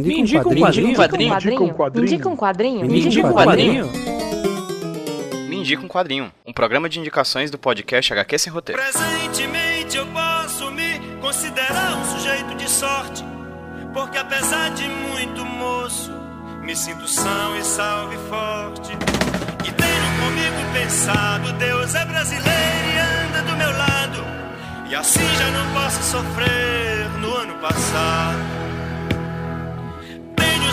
Me indica um quadrinho. Me indica um quadrinho. Me indica um quadrinho. Me indica um quadrinho. Me indica um quadrinho. Um programa de indicações do podcast HQ Sem Roteiro. Presentemente eu posso me considerar um sujeito de sorte, porque apesar de muito moço, me sinto são e salve forte. E tenho comigo pensado, Deus é brasileiro e anda do meu lado, e assim já não posso sofrer no ano passado.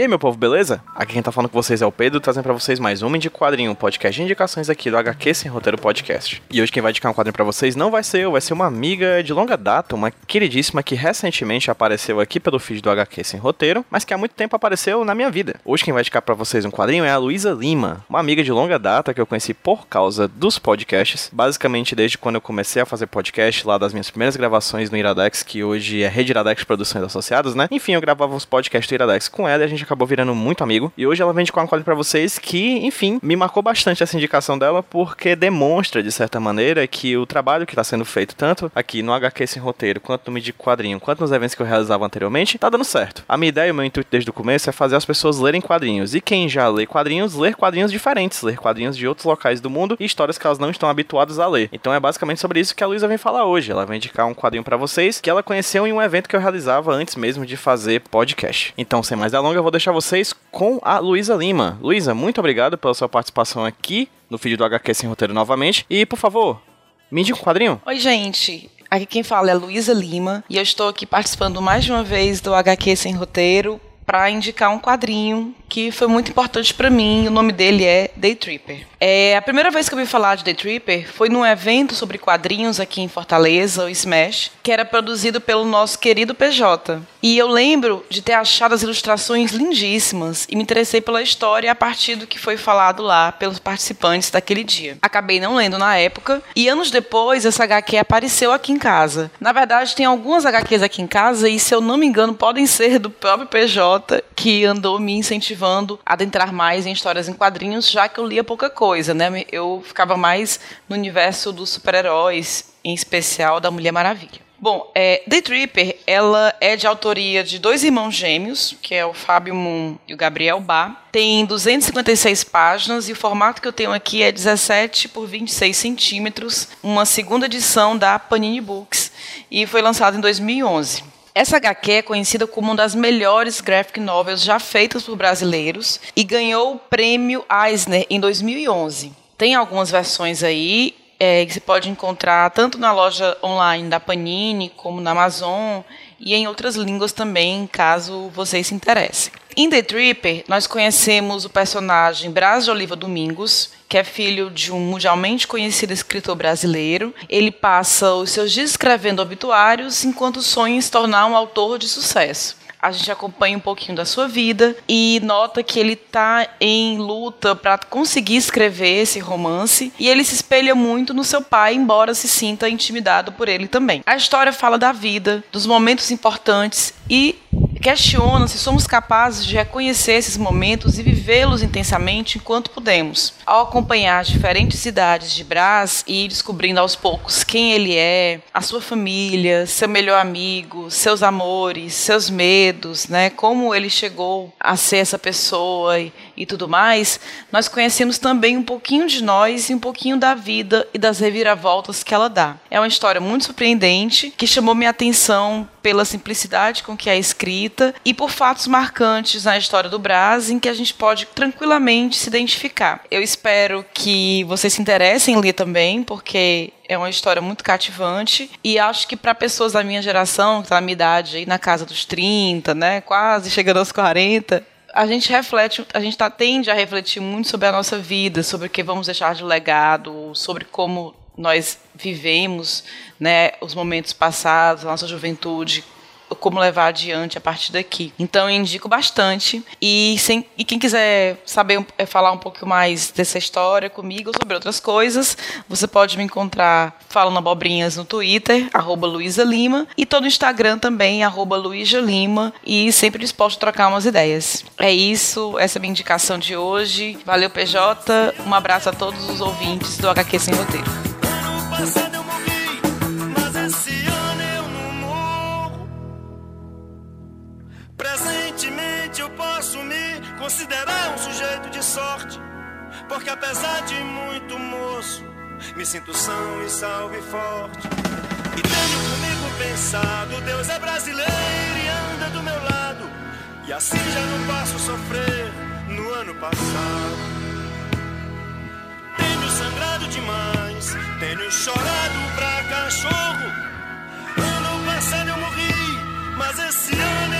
E aí, meu povo, beleza? Aqui quem tá falando com vocês é o Pedro, trazendo pra vocês mais um Indie Quadrinho, um podcast de indicações aqui do HQ Sem Roteiro Podcast. E hoje quem vai indicar um quadrinho pra vocês não vai ser eu, vai ser uma amiga de longa data, uma queridíssima que recentemente apareceu aqui pelo feed do HQ Sem Roteiro, mas que há muito tempo apareceu na minha vida. Hoje quem vai indicar pra vocês um quadrinho é a Luísa Lima, uma amiga de longa data que eu conheci por causa dos podcasts, basicamente desde quando eu comecei a fazer podcast lá das minhas primeiras gravações no Iradex, que hoje é Rede Iradex Produções Associadas, né? Enfim, eu gravava os podcasts do Iradex com ela e a gente acabou virando muito amigo. E hoje ela um quadrinho pra vocês que, enfim, me marcou bastante essa indicação dela, porque demonstra, de certa maneira, que o trabalho que tá sendo feito tanto aqui no HQ Sem Roteiro, quanto no Midi Quadrinho, quanto nos eventos que eu realizava anteriormente, tá dando certo. A minha ideia e o meu intuito desde o começo é fazer as pessoas lerem quadrinhos. E quem já lê quadrinhos, ler quadrinhos diferentes, ler quadrinhos de outros locais do mundo e histórias que elas não estão habituadas a ler. Então é basicamente sobre isso que a Luísa vem falar hoje. Ela vem indicar um quadrinho pra vocês que ela conheceu em um evento que eu realizava antes mesmo de fazer podcast. Então, sem mais delongas, eu vou deixar vocês com a Luísa Lima. Luísa, muito obrigado pela sua participação aqui no vídeo do HQ Sem Roteiro novamente. E, por favor, me indica um quadrinho. Oi, gente. Aqui quem fala é Luísa Lima e eu estou aqui participando mais uma vez do HQ Sem Roteiro para indicar um quadrinho que foi muito importante para mim. O nome dele é Day Tripper. É, a primeira vez que eu ouvi falar de Day Tripper foi num evento sobre quadrinhos aqui em Fortaleza, o Smash, que era produzido pelo nosso querido PJ. E eu lembro de ter achado as ilustrações lindíssimas e me interessei pela história a partir do que foi falado lá pelos participantes daquele dia. Acabei não lendo na época e anos depois essa HQ apareceu aqui em casa. Na verdade, tem algumas HQs aqui em casa e, se eu não me engano, podem ser do próprio PJ que andou me incentivando a adentrar mais em histórias em quadrinhos, já que eu lia pouca coisa, né? Eu ficava mais no universo dos super-heróis, em especial da Mulher Maravilha. Bom, é, The Tripper, ela é de autoria de dois irmãos gêmeos, que é o Fábio Moon e o Gabriel Bá. Tem 256 páginas e o formato que eu tenho aqui é 17 por 26 centímetros, uma segunda edição da Panini Books e foi lançado em 2011. Essa HQ é conhecida como uma das melhores graphic novels já feitas por brasileiros e ganhou o prêmio Eisner em 2011. Tem algumas versões aí é, que você pode encontrar tanto na loja online da Panini como na Amazon e em outras línguas também, caso vocês se interessem. Em The Tripper, nós conhecemos o personagem Brás de Oliva Domingos, que é filho de um mundialmente conhecido escritor brasileiro. Ele passa os seus dias escrevendo obituários enquanto sonha em se tornar um autor de sucesso a gente acompanha um pouquinho da sua vida e nota que ele está em luta para conseguir escrever esse romance e ele se espelha muito no seu pai, embora se sinta intimidado por ele também. A história fala da vida, dos momentos importantes e questiona se somos capazes de reconhecer esses momentos e vivê-los intensamente enquanto podemos. Ao acompanhar as diferentes idades de Brás e ir descobrindo aos poucos quem ele é, a sua família, seu melhor amigo, seus amores, seus medos, né, como ele chegou a ser essa pessoa e, e tudo mais, nós conhecemos também um pouquinho de nós e um pouquinho da vida e das reviravoltas que ela dá. É uma história muito surpreendente que chamou minha atenção pela simplicidade com que é escrita e por fatos marcantes na história do Brás em que a gente pode tranquilamente se identificar. Eu espero que vocês se interessem em ler também, porque é uma história muito cativante e acho que para pessoas da minha geração, que tá na minha idade, aí na casa dos 30, né, quase chegando aos 40, a gente reflete, a gente tá, tende a refletir muito sobre a nossa vida, sobre o que vamos deixar de legado, sobre como nós vivemos, né, os momentos passados, a nossa juventude, como levar adiante a partir daqui. Então eu indico bastante. E, sem, e quem quiser saber é, falar um pouco mais dessa história comigo, sobre outras coisas, você pode me encontrar falando abobrinhas no Twitter, arroba Luísa Lima, e todo o Instagram também, arroba Luísa Lima, e sempre disposto a trocar umas ideias. É isso, essa é a minha indicação de hoje. Valeu, PJ. Um abraço a todos os ouvintes do HQ Sem Roteiro. Eu posso me considerar um sujeito de sorte, porque apesar de muito moço, me sinto são e salvo e forte. E tenho comigo pensado, Deus é brasileiro e anda do meu lado, e assim já não passo sofrer no ano passado. Tenho sangrado demais, tenho chorado pra cachorro. Ano passado eu morri, mas esse ano.